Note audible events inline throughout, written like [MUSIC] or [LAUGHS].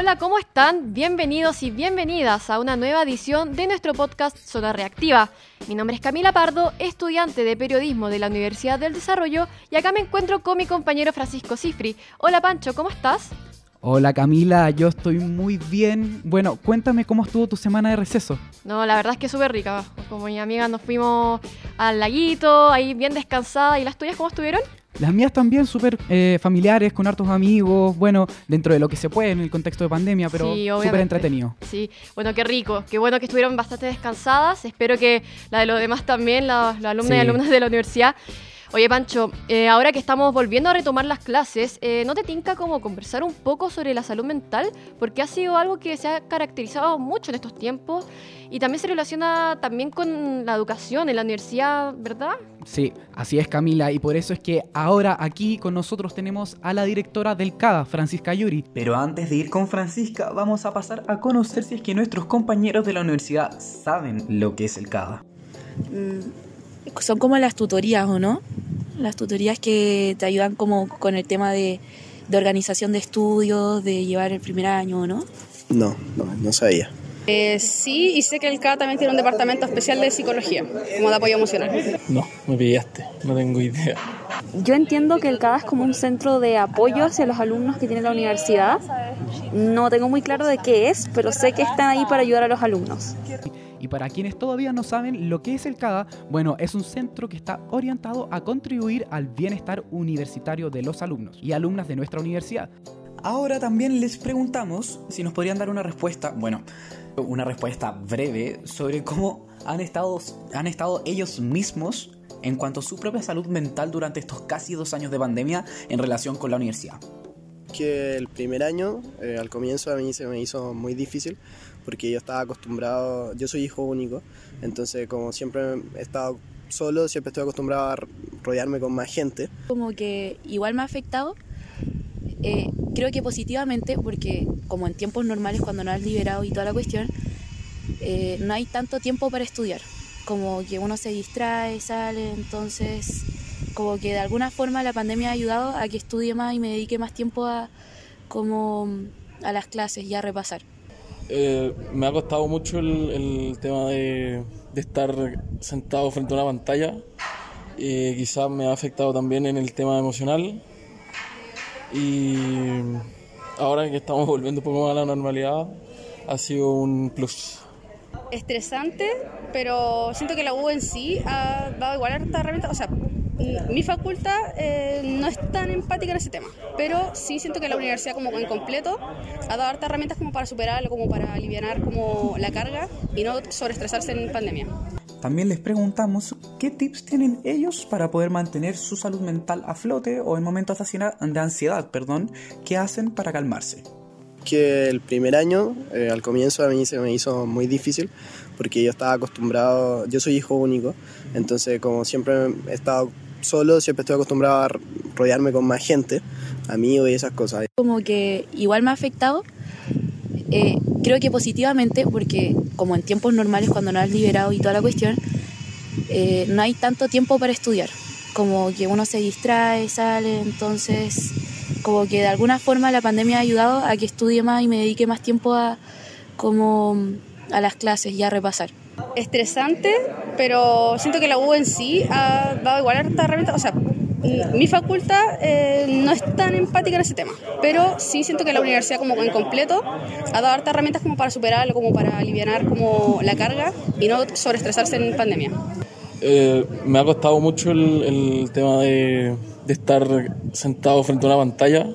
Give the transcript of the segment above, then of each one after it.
Hola, ¿cómo están? Bienvenidos y bienvenidas a una nueva edición de nuestro podcast Zona Reactiva. Mi nombre es Camila Pardo, estudiante de periodismo de la Universidad del Desarrollo, y acá me encuentro con mi compañero Francisco Cifri. Hola Pancho, ¿cómo estás? Hola Camila, yo estoy muy bien. Bueno, cuéntame cómo estuvo tu semana de receso. No, la verdad es que súper rica. Como mi amiga nos fuimos al laguito, ahí bien descansada. ¿Y las tuyas cómo estuvieron? Las mías también súper eh, familiares, con hartos amigos, bueno, dentro de lo que se puede en el contexto de pandemia, pero Sí, súper entretenido. Sí, bueno, qué rico. Qué bueno que estuvieron bastante descansadas. Espero que la de los demás también, la- los alumnos y Sí. alumnas de la universidad. Oye, Pancho, eh, ahora que estamos volviendo a retomar las clases, eh, ¿no te tinca como conversar un poco sobre la salud mental? Porque ha sido algo que se ha caracterizado mucho en estos tiempos y también se relaciona también con la educación en la universidad, ¿verdad? Sí, así es Camila, y por eso es que ahora aquí con nosotros tenemos a la directora del CADA, Francisca Yuri. Pero antes de ir con Francisca, vamos a pasar a conocer si es que nuestros compañeros de la universidad saben lo que es el CADA. Mm, son como las tutorías, ¿o no? Las tutorías que te ayudan como con el tema de, de organización de estudios, de llevar el primer año, ¿o no? No, no, no sabía. Eh, sí, y sé que el CAA también tiene un departamento especial de psicología, como de apoyo emocional. No, me pillaste, no tengo idea. Yo entiendo que el CADA es como un centro de apoyo hacia los alumnos que tiene la universidad. No tengo muy claro de qué es, pero sé que están ahí para ayudar a los alumnos. Para quienes todavía no saben lo que es el CADA, bueno, es un centro que está orientado a contribuir al bienestar universitario de los alumnos y alumnas de nuestra universidad. Ahora también les preguntamos si nos podrían dar una respuesta, bueno, una respuesta breve sobre cómo han estado, han estado ellos mismos en cuanto a su propia salud mental durante estos casi dos años de pandemia en relación con la universidad. Que el primer año, eh, al comienzo a mí se me hizo muy difícil porque yo estaba acostumbrado, yo soy hijo único, entonces como siempre he estado solo, siempre estoy acostumbrado a rodearme con más gente. Como que igual me ha afectado, eh, creo que positivamente, porque como en tiempos normales cuando no has liberado y toda la cuestión, eh, no hay tanto tiempo para estudiar. Como que uno se distrae, sale, entonces como que de alguna forma la pandemia ha ayudado a que estudie más y me dedique más tiempo a como a las clases y a repasar. Eh, me ha costado mucho el, tema de, estar sentado frente a una pantalla. Eh, quizás me ha afectado también en el tema emocional. Y ahora que estamos [LAUGHS] volviendo poco más a la normalidad, ha sido un plus. Estresante, pero siento que la U en sí ha dado igual harta herramienta. O mi facultad eh, no es tan empática en ese tema, pero sí siento que la universidad como en completo ha dado hartas herramientas como para superarlo, como para aliviar como la carga y no sobreestresarse en pandemia. También les preguntamos qué tips tienen ellos para poder mantener su salud mental a flote o en momentos de ansiedad- de ansiedad, perdón, qué hacen para calmarse. Que el primer año, eh, al comienzo a mí se me hizo muy difícil porque yo estaba acostumbrado, yo soy hijo único, entonces como siempre he estado solo, siempre estoy acostumbrado a rodearme con más gente, amigos y esas cosas. como que igual me ha afectado, eh, creo que positivamente, porque como en tiempos normales cuando no has liberado y toda la cuestión, eh, no hay tanto tiempo para estudiar, como que uno se distrae, sale, entonces como que de alguna forma la pandemia ha ayudado a que estudie más y me dedique más tiempo a como a las clases y a repasar. Estresante, pero siento que la U en sí ha dado igual harta herramienta. O sea, mm, mi facultad eh, no es tan empática en ese tema, pero sí siento que la universidad como en completo ha dado hartas herramientas como para superarlo, como para aliviar como la carga y no sobreestresarse en pandemia. Eh, me ha costado mucho el, el tema de, de estar sentado frente a una pantalla.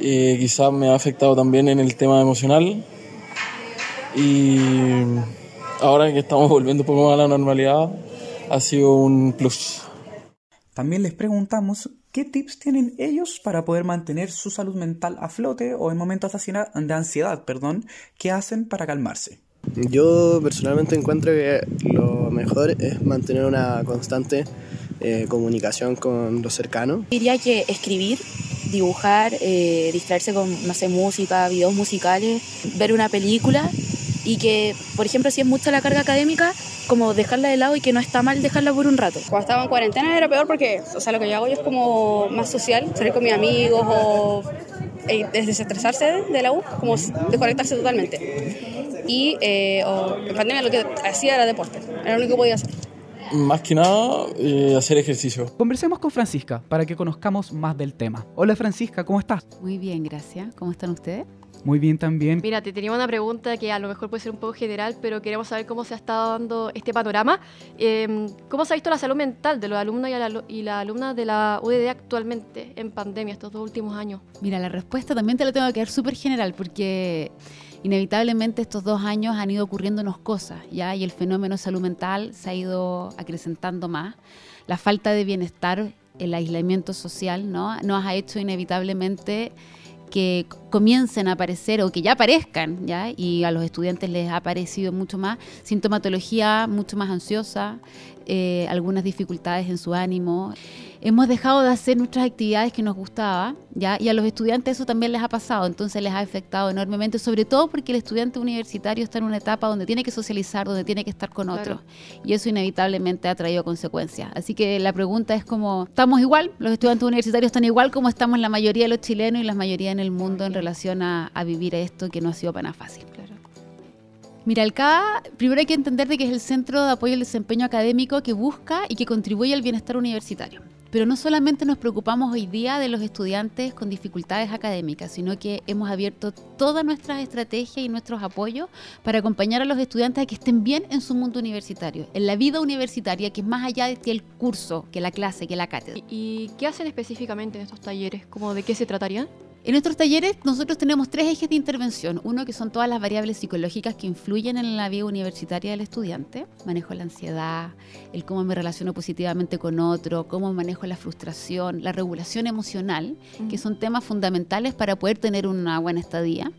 Eh, quizás me ha afectado también en el tema emocional. Y ahora que estamos volviendo un poco más a la normalidad, ha sido un plus. También les preguntamos qué tips tienen ellos para poder mantener su salud mental a flote o en momentos de ansiedad- de ansiedad, perdón, qué hacen para calmarse. Yo personalmente encuentro que lo mejor es mantener una constante eh, comunicación con los cercanos. Diría que escribir, dibujar, eh, distraerse con, no sé, música, videos musicales, ver una película y que, por ejemplo, si es mucha la carga académica, como dejarla de lado y que no está mal dejarla por un rato. Cuando estaba en cuarentena era peor porque, o sea, lo que yo hago yo es como más social, salir con mis amigos o eh, desestresarse de la U, como desconectarse totalmente. Y eh, o, en pandemia lo que hacía era deporte, era lo único que podía hacer. Más que nada, eh, hacer ejercicio. Conversemos con Francisca para que conozcamos más del tema. Hola Francisca, ¿cómo estás? Muy bien, gracias. ¿Cómo están ustedes? Muy bien también. Mira, te tenía una pregunta que a lo mejor puede ser un poco general, pero queremos saber cómo se ha estado dando este panorama. Eh, ¿Cómo se ha visto la salud mental de los alumnos y, la, y las alumnas de la UDD actualmente en pandemia estos dos últimos años? Mira, la respuesta también te la tengo que dar súper general porque inevitablemente estos dos años han ido ocurriéndonos cosas, ¿ya? Y el fenómeno salud mental se ha ido acrecentando más. La falta de bienestar, el aislamiento social, ¿no? Nos ha hecho inevitablemente que comiencen a aparecer o que ya aparezcan, ¿ya? y a los estudiantes les ha aparecido mucho más sintomatología mucho más ansiosa, eh, algunas dificultades en su ánimo. Hemos dejado de hacer nuestras actividades que nos gustaba, ¿ya? y a los estudiantes eso también les ha pasado, entonces les ha afectado enormemente, sobre todo porque el estudiante universitario está en una etapa donde tiene que socializar, donde tiene que estar con otros, y eso inevitablemente ha traído consecuencias. Así que la pregunta es como, ¿estamos igual? ¿Los estudiantes universitarios están igual como estamos la mayoría de los chilenos y la mayoría en el mundo en relación a, a vivir esto que no ha sido para nada fácil? Claro. Mira, el CAA, primero hay que entender de que es el centro de apoyo al desempeño académico que busca y que contribuye al bienestar universitario. Pero no solamente nos preocupamos hoy día de los estudiantes con dificultades académicas, sino que hemos abierto todas nuestras estrategias y nuestros apoyos para acompañar a los estudiantes a que estén bien en su mundo universitario, en la vida universitaria, que es más allá de que el curso, que la clase, que la cátedra. ¿Y qué hacen específicamente en estos talleres? ¿Cómo de qué se tratarían? En nuestros talleres nosotros tenemos tres ejes de intervención. Uno que son todas las variables psicológicas que influyen en la vida universitaria del estudiante. Manejo la ansiedad, el cómo me relaciono positivamente con otro, cómo manejo la frustración, la regulación emocional, que son temas fundamentales para poder tener una buena estadía.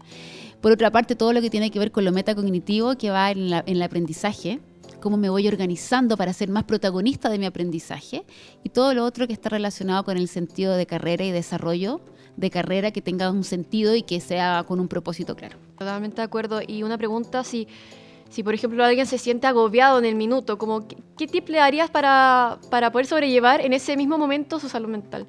Por otra parte, todo lo que tiene que ver con lo metacognitivo, que va en, la, en el aprendizaje, cómo me voy organizando para ser más protagonista de mi aprendizaje y todo lo otro que está relacionado con el sentido de carrera y desarrollo de carrera que tenga un sentido y que sea con un propósito claro. Totalmente de acuerdo. Y una pregunta, si, si por ejemplo alguien se siente agobiado en el minuto, como, ¿qué, qué tip le darías para, para poder sobrellevar en ese mismo momento su salud mental?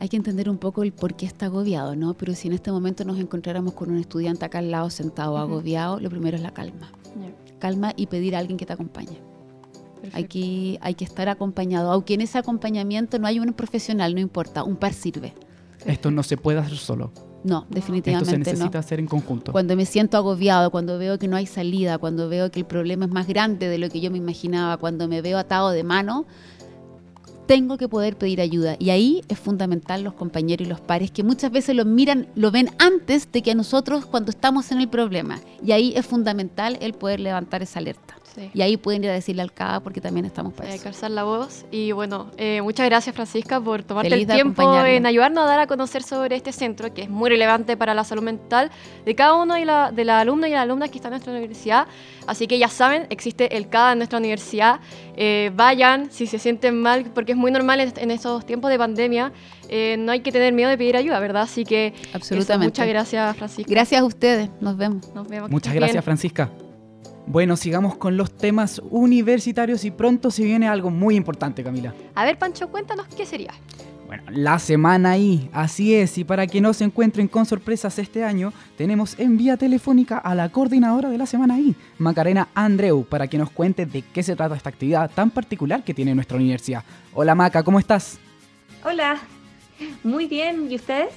hay que entender un poco el por qué está agobiado, ¿no? Pero si en este momento nos encontráramos con un estudiante acá al lado sentado agobiado, lo primero es la calma. Yeah. Calma y pedir a alguien que te acompañe. Hay que, hay que estar acompañado, aunque en ese acompañamiento no hay un profesional, no importa, un par sirve. Esto no se puede hacer solo. No, definitivamente Esto se necesita no. hacer en conjunto. Cuando me siento agobiado, cuando veo que no hay salida, cuando veo que el problema es más grande de lo que yo me imaginaba, cuando me veo atado de mano, tengo que poder pedir ayuda. Y ahí es fundamental los compañeros y los pares que muchas veces lo miran, lo ven antes de que a nosotros cuando estamos en el problema. Y ahí es fundamental el poder levantar esa alerta. Sí. Y ahí pueden ir a decirle al CAA porque también estamos para Eh, eso. calzar la voz. Y bueno, eh, muchas gracias Francisca por tomarte Feliz el tiempo en ayudarnos a dar a conocer sobre este centro, que es muy relevante para la salud mental de cada uno de, la, de las alumnos y las alumnas que están en nuestra universidad. Así que ya saben, existe el CADA en nuestra universidad. Eh, vayan si se sienten mal, porque es muy normal en, en estos tiempos de pandemia. Eh, no hay que tener miedo de pedir ayuda, ¿verdad? Así que eso, Absolutamente. muchas gracias Francisca. Gracias a ustedes. Nos vemos. Nos vemos. Muchas gracias, bien. Francisca. Bueno, sigamos con los temas universitarios y pronto se viene algo muy importante, Camila. A ver, Pancho, cuéntanos qué sería. Bueno, la semana I, así es, y para que no se encuentren con sorpresas este año, tenemos en vía telefónica a la coordinadora de la semana I, Macarena Andreu, para que nos cuente de qué se trata esta actividad tan particular que tiene nuestra universidad. Hola Maca, ¿cómo estás? Hola, muy bien, ¿y ustedes?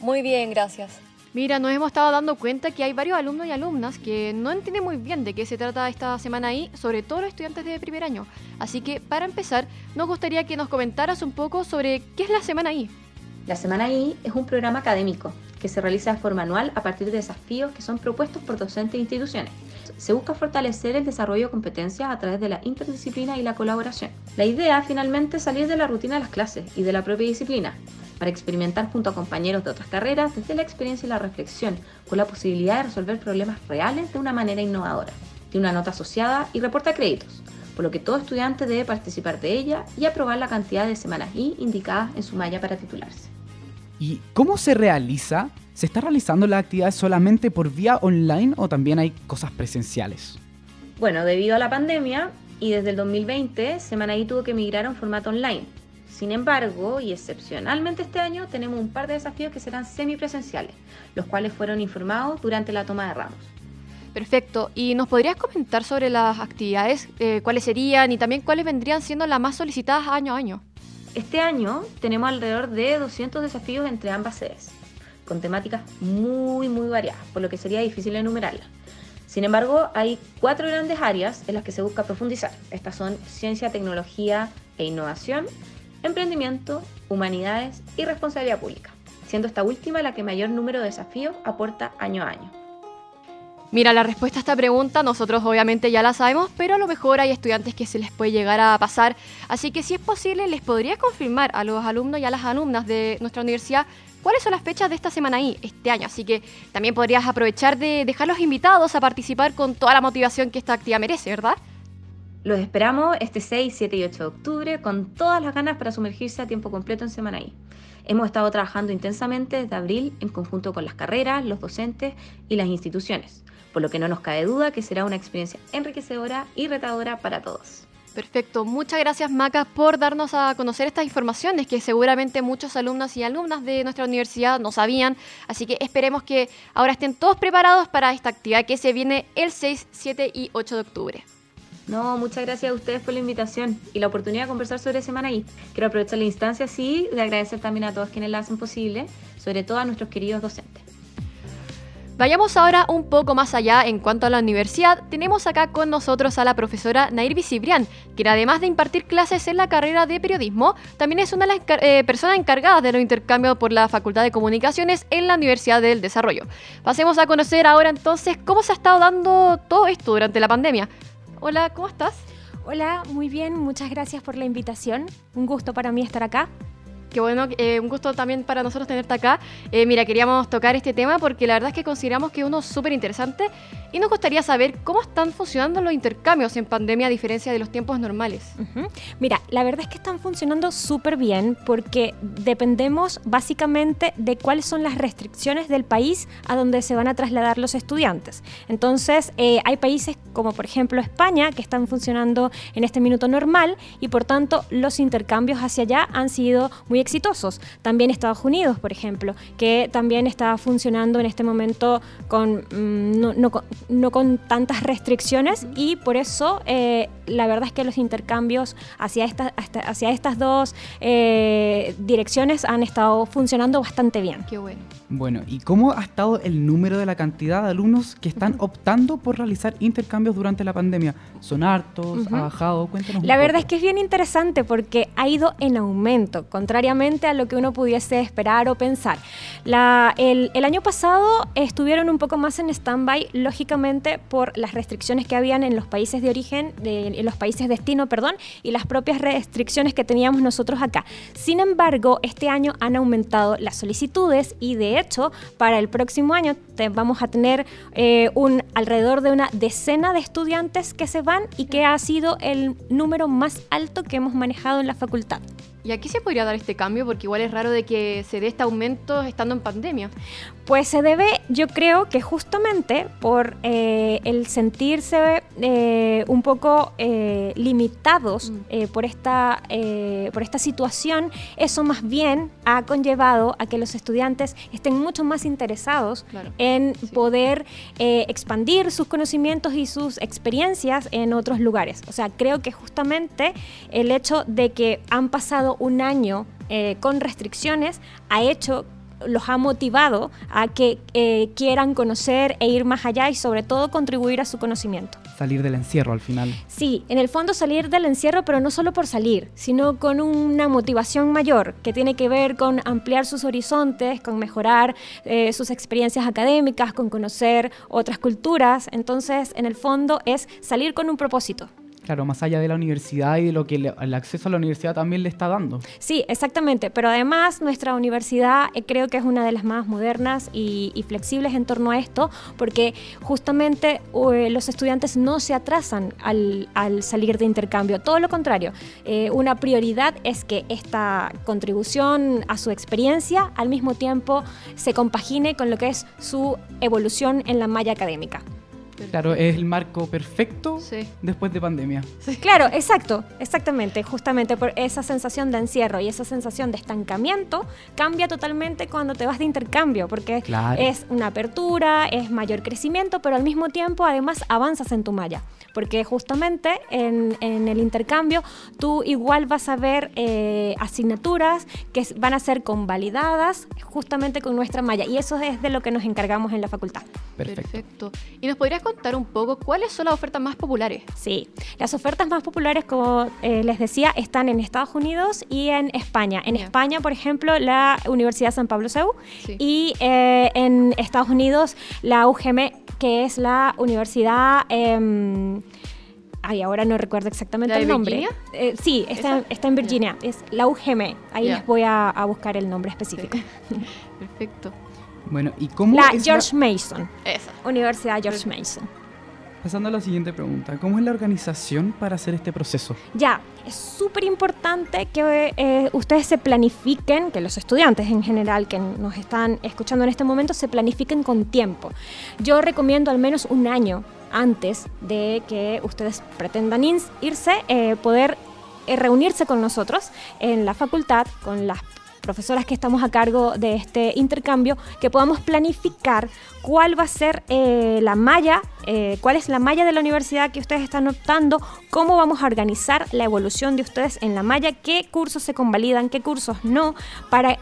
Muy bien, gracias. Mira, nos hemos estado dando cuenta que hay varios alumnos y alumnas que no entienden muy bien de qué se trata esta semana ahí, sobre todo los estudiantes de primer año. Así que, para empezar, nos gustaría que nos comentaras un poco sobre qué es la semana ahí. La Semana I es un programa académico que se realiza de forma anual a partir de desafíos que son propuestos por docentes e instituciones. Se busca fortalecer el desarrollo de competencias a través de la interdisciplina y la colaboración. La idea finalmente es salir de la rutina de las clases y de la propia disciplina, para experimentar junto a compañeros de otras carreras desde la experiencia y la reflexión, con la posibilidad de resolver problemas reales de una manera innovadora. Tiene una nota asociada y reporta créditos, por lo que todo estudiante debe participar de ella y aprobar la cantidad de semanas I indicadas en su malla para titularse. ¿Y cómo se realiza? ¿Se está realizando la actividad solamente por vía online o también hay cosas presenciales? Bueno, debido a la pandemia y desde el 2020, Semana I tuvo que migrar a un formato online. Sin embargo, y excepcionalmente este año, tenemos un par de desafíos que serán semipresenciales, los cuales fueron informados durante la toma de ramos. Perfecto. ¿Y nos podrías comentar sobre las actividades, eh, cuáles serían y también cuáles vendrían siendo las más solicitadas año a año? Este año tenemos alrededor de 200 desafíos entre ambas sedes, con temáticas muy, muy variadas, por lo que sería difícil enumerarlas. Sin embargo, hay cuatro grandes áreas en las que se busca profundizar. Estas son ciencia, tecnología e innovación, emprendimiento, humanidades y responsabilidad pública, siendo esta última la que mayor número de desafíos aporta año a año. Mira, la respuesta a esta pregunta nosotros obviamente ya la sabemos, pero a lo mejor hay estudiantes que se les puede llegar a pasar. Así que si es posible, ¿les podría confirmar a los alumnos y a las alumnas de nuestra universidad cuáles son las fechas de esta semana ahí, este año? Así que también podrías aprovechar de dejar los invitados a participar con toda la motivación que esta actividad merece, ¿verdad? Los esperamos este 6, 7 y 8 de octubre con todas las ganas para sumergirse a tiempo completo en Semana I. Hemos estado trabajando intensamente desde abril en conjunto con las carreras, los docentes y las instituciones por lo que no nos cabe duda que será una experiencia enriquecedora y retadora para todos. Perfecto, muchas gracias Maca por darnos a conocer estas informaciones que seguramente muchos alumnos y alumnas de nuestra universidad no sabían, así que esperemos que ahora estén todos preparados para esta actividad que se viene el 6, 7 y 8 de octubre. No, muchas gracias a ustedes por la invitación y la oportunidad de conversar sobre Semana I. Quiero aprovechar la instancia, sí, de agradecer también a todos quienes la hacen posible, sobre todo a nuestros queridos docentes. Vayamos ahora un poco más allá en cuanto a la universidad. Tenemos acá con nosotros a la profesora Nair Cibrián, quien además de impartir clases en la carrera de periodismo, también es una de las eh, personas encargadas de los intercambios por la Facultad de Comunicaciones en la Universidad del Desarrollo. Pasemos a conocer ahora entonces cómo se ha estado dando todo esto durante la pandemia. Hola, ¿cómo estás? Hola, muy bien, muchas gracias por la invitación. Un gusto para mí estar acá. Qué bueno, eh, un gusto también para nosotros tenerte acá. Eh, mira, queríamos tocar este tema porque la verdad es que consideramos que es uno súper interesante y nos gustaría saber cómo están funcionando los intercambios en pandemia a diferencia de los tiempos normales. Mira, la verdad es que están funcionando súper bien porque dependemos básicamente de cuáles son las restricciones del país a donde se van a trasladar los estudiantes. Entonces, eh, hay países como por ejemplo España que están funcionando en este minuto normal y por tanto los intercambios hacia allá han sido muy exitosos. También Estados Unidos, por ejemplo, que también está funcionando en este momento con, mm, no, con tantas restricciones y por eso eh, la verdad es que los intercambios hacia, esta, hacia estas dos eh, direcciones han estado funcionando bastante bien. Qué bueno. Bueno, ¿y cómo ha estado el número de la cantidad de alumnos que están optando por realizar intercambios durante la pandemia? ¿Son hartos? ¿Ha bajado? Cuéntanos. La verdad es que es bien interesante porque ha ido en aumento, contrariamente a lo que uno pudiese esperar o pensar. La, el, el, año pasado estuvieron un poco más en stand-by, lógicamente, por las restricciones que habían en los países de origen, de, en los países destino, perdón, y las propias restricciones que teníamos nosotros acá. Sin embargo, este año han aumentado las solicitudes y de hecho, para el próximo año vamos a tener eh, un, alrededor de una decena de estudiantes que se van y que ha sido el número más alto que hemos manejado en la facultad. ¿Y aquí se podría dar este cambio? Porque igual es raro de que se dé este aumento estando en pandemia. Pues se debe, yo creo que justamente por eh, el sentirse eh, un poco eh, limitados mm. por, esta, por esta situación, eso más bien ha conllevado a que los estudiantes estén mucho más interesados en poder expandir sus conocimientos y sus experiencias en otros lugares. O sea, creo que justamente el hecho de que han pasado un año eh, con restricciones ha hecho los ha motivado a que eh, quieran conocer e ir más allá y sobre todo contribuir a su conocimiento. Salir del encierro al final. Sí, en el fondo salir del encierro, pero no solo por salir, sino con una motivación mayor que tiene que ver con ampliar sus horizontes, con mejorar eh, sus experiencias académicas, con conocer otras culturas. Entonces, en el fondo es salir con un propósito. Claro, más allá de la universidad y de lo que el acceso a la universidad también le está dando. Sí, exactamente. Pero además nuestra universidad eh, creo que es una de las más modernas y, flexibles en torno a esto, porque justamente eh, los estudiantes no se atrasan al, salir de intercambio. Todo lo contrario, eh, una prioridad es que esta contribución a su experiencia al mismo tiempo se compagine con lo que es su evolución en la malla académica. Claro, es el marco perfecto Sí. después de pandemia. Claro, exacto, exactamente, justamente por esa sensación de encierro y esa sensación de estancamiento cambia totalmente cuando te vas de intercambio, porque Claro. es una apertura, es mayor crecimiento, pero al mismo tiempo además avanzas en tu malla, porque justamente en, en el intercambio tú igual vas a ver eh, asignaturas que van a ser convalidadas justamente con nuestra malla y eso es de lo que nos encargamos en la facultad. Perfecto. Perfecto. ¿Y nos podrías contar un poco cuáles son las ofertas más populares? Sí, las ofertas más populares, como eh, les decía, están en Estados Unidos y en España. En Ya. España, por ejemplo, la Universidad San Pablo CEU Sí. y eh, en Estados Unidos la UGM, que es la Universidad... em, Ay, ahora no recuerdo exactamente ¿La de el nombre. Virginia? Eh, sí, está, está en Virginia. Es la UGM. Ahí Ya. les voy a, a buscar el nombre específico. [LAUGHS] Perfecto. Bueno, ¿y cómo La es George Mason. Esa. Universidad George Mason. Pasando a la siguiente pregunta, ¿cómo es la organización para hacer este proceso? Ya, es súper importante que eh, ustedes se planifiquen, que los estudiantes en general que nos están escuchando en este momento se planifiquen con tiempo. Yo recomiendo al menos un año antes de que ustedes pretendan irse, eh, poder eh, reunirse con nosotros en la facultad, con las profesoras que estamos a cargo de este intercambio, que podamos planificar cuál va a ser eh, la malla, eh, cuál es la malla de la universidad que ustedes están optando, cómo vamos a organizar la evolución de ustedes en la malla, qué cursos se convalidan, qué cursos no, para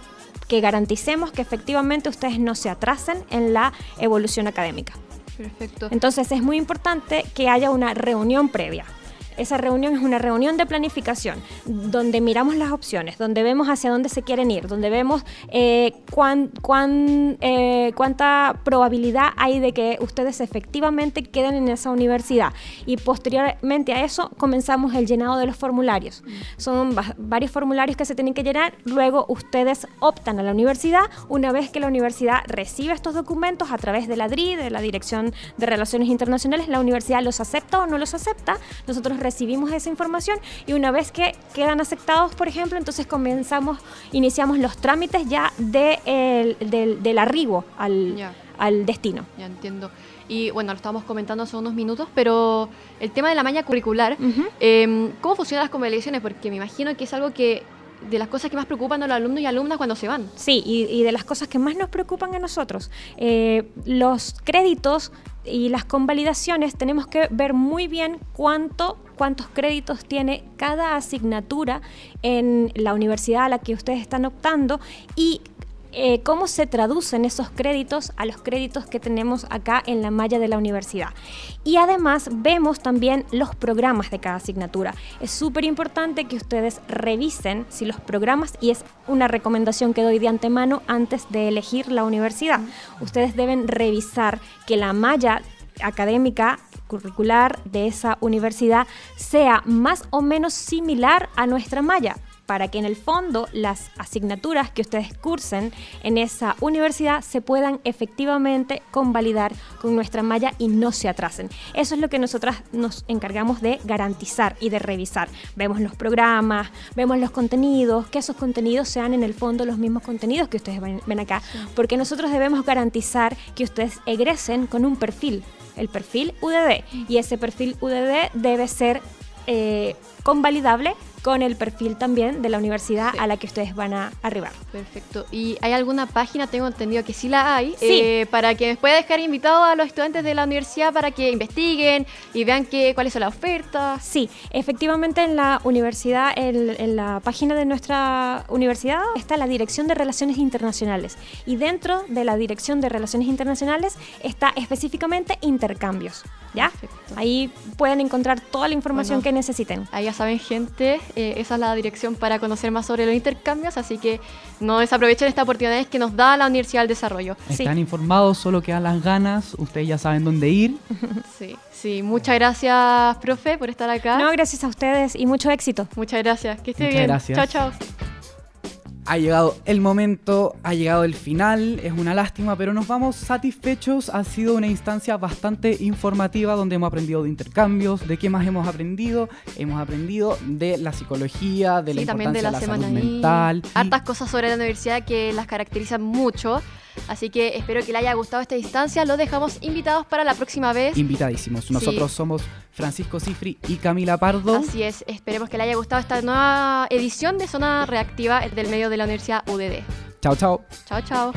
que garanticemos que efectivamente ustedes no se atrasen en la evolución académica. Perfecto. Entonces es muy importante que haya una reunión previa. Esa reunión es una reunión de planificación, donde miramos las opciones, donde vemos hacia dónde se quieren ir, donde vemos eh, eh, cuánta probabilidad hay de que ustedes efectivamente queden en esa universidad. Y posteriormente a eso comenzamos el llenado de los formularios. Son va- varios formularios que se tienen que llenar, luego ustedes optan a la universidad. Una vez que la universidad recibe estos documentos a través de la DRI, de la Dirección de Relaciones Internacionales, la universidad los acepta o no los acepta. Nosotros recibimos esa información y una vez que quedan aceptados, por ejemplo, entonces comenzamos, iniciamos los trámites ya de el- del, del arribo al, Ya. al destino. Ya entiendo. Y bueno, lo estábamos comentando hace unos minutos, pero el tema de la malla curricular, eh, ¿cómo funcionan las convalidaciones? Porque me imagino que es algo que de las cosas que más preocupan a los alumnos y alumnas cuando se van. Sí, y, y de las cosas que más nos preocupan a nosotros, eh, los créditos y las convalidaciones, tenemos que ver muy bien cuánto, cuántos créditos tiene cada asignatura en la universidad a la que ustedes están optando y eh, cómo se traducen esos créditos a los créditos que tenemos acá en la malla de la universidad. Y además vemos también los programas de cada asignatura. Es súper importante que ustedes revisen si los programas, y es una recomendación que doy de antemano antes de elegir la universidad, ustedes deben revisar que la malla académica curricular de esa universidad sea más o menos similar a nuestra malla para que en el fondo las asignaturas que ustedes cursen en esa universidad se puedan efectivamente convalidar con nuestra malla y no se atrasen. Eso es lo que nosotras nos encargamos de garantizar y de revisar. Vemos los programas, vemos los contenidos, que esos contenidos sean en el fondo los mismos contenidos que ustedes ven, acá, porque nosotros debemos garantizar que ustedes egresen con un perfil, el perfil UDD, y ese perfil UDD debe ser eh, convalidable con el perfil también de la universidad Sí. a la que ustedes van a arribar. Perfecto. ¿Y hay alguna página, tengo entendido que sí la hay, Sí. eh, para que pueda dejar invitado a los estudiantes de la universidad para que investiguen y vean qué, cuáles son las ofertas? Sí, efectivamente en la universidad, en, en la página de nuestra universidad está la Dirección de Relaciones Internacionales y dentro de la Dirección de Relaciones Internacionales está específicamente intercambios, ¿ya? Perfecto. Ahí pueden encontrar toda la información Bueno. que necesiten. Ahí ya saben, gente, eh, esa es la dirección para conocer más sobre los intercambios, así que no desaprovechen esta oportunidad que nos da la Universidad del Desarrollo. Sí. Están informados, solo quedan las ganas, ustedes ya saben dónde ir. [LAUGHS] Sí, sí, muchas gracias, profe, por estar acá. No, gracias a ustedes y mucho éxito. Muchas gracias, que esté Muchas bien. gracias. Chao, chao. Ha llegado el momento, ha llegado el final, es una lástima, pero nos vamos satisfechos. Ha sido una instancia bastante informativa donde hemos aprendido de intercambios, de qué más hemos aprendido. Hemos aprendido de la psicología, de la Sí, también importancia de la, de la semana salud mental. Hartas cosas sobre la universidad que las caracterizan mucho. Así que espero que le haya gustado esta distancia. Los dejamos invitados para la próxima vez. Invitadísimos. Nosotros somos Francisco Cifri y Camila Pardo. Así es. Esperemos que le haya gustado esta nueva edición de Zona Reactiva del medio de la Universidad UDD. Chao, chao. Chao, chao.